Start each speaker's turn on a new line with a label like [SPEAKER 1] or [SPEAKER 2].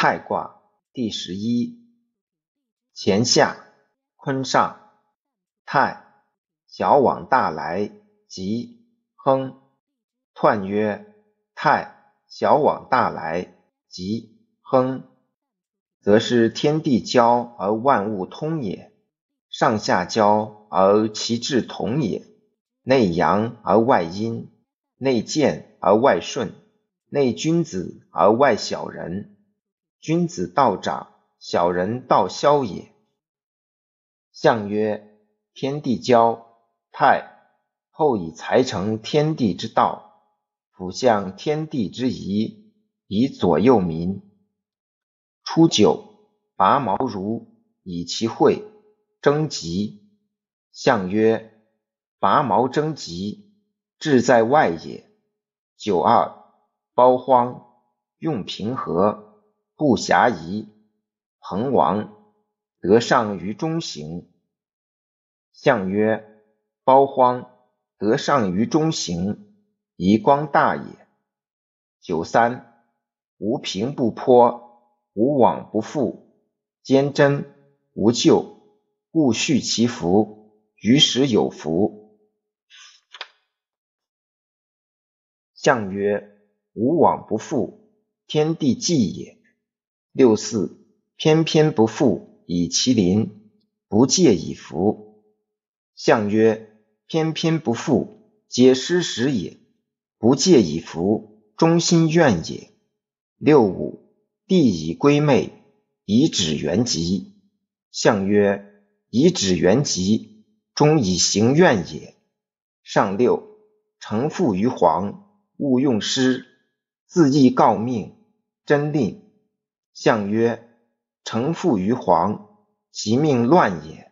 [SPEAKER 1] 太卦第十一。乾下，坤上。太，小往大来，吉，亨。彖曰：太，小往大来，吉，亨，则是天地交而万物通也；上下交而其志同也。内阳而外阴，内健而外顺，内君子而外小人。君子道长，小人道消也。象曰：天地交，泰。后以才成天地之道，辅相天地之宜，以左右民。初九，拔毛如，以其会，征吉。象曰。拔毛征吉，志在外也。九二，包荒，用平和，不暇夷。朋王，得上于中行。象曰：包荒，得上于中行，以光大也。九三，无平不颇，无往不复，坚贞，无咎，故续其福，于时有福。象曰：无往不复，天地纪也。六四，偏偏不复，以其邻，不戒以服。象曰：偏偏不复，皆失时也；不戒以服，忠心怨也。六五，地以归妹，以指元吉。象曰：以指元吉，终以行怨也。上六，承父于皇。勿用师，自意告命，真令。相曰：臣父于皇，其命乱也。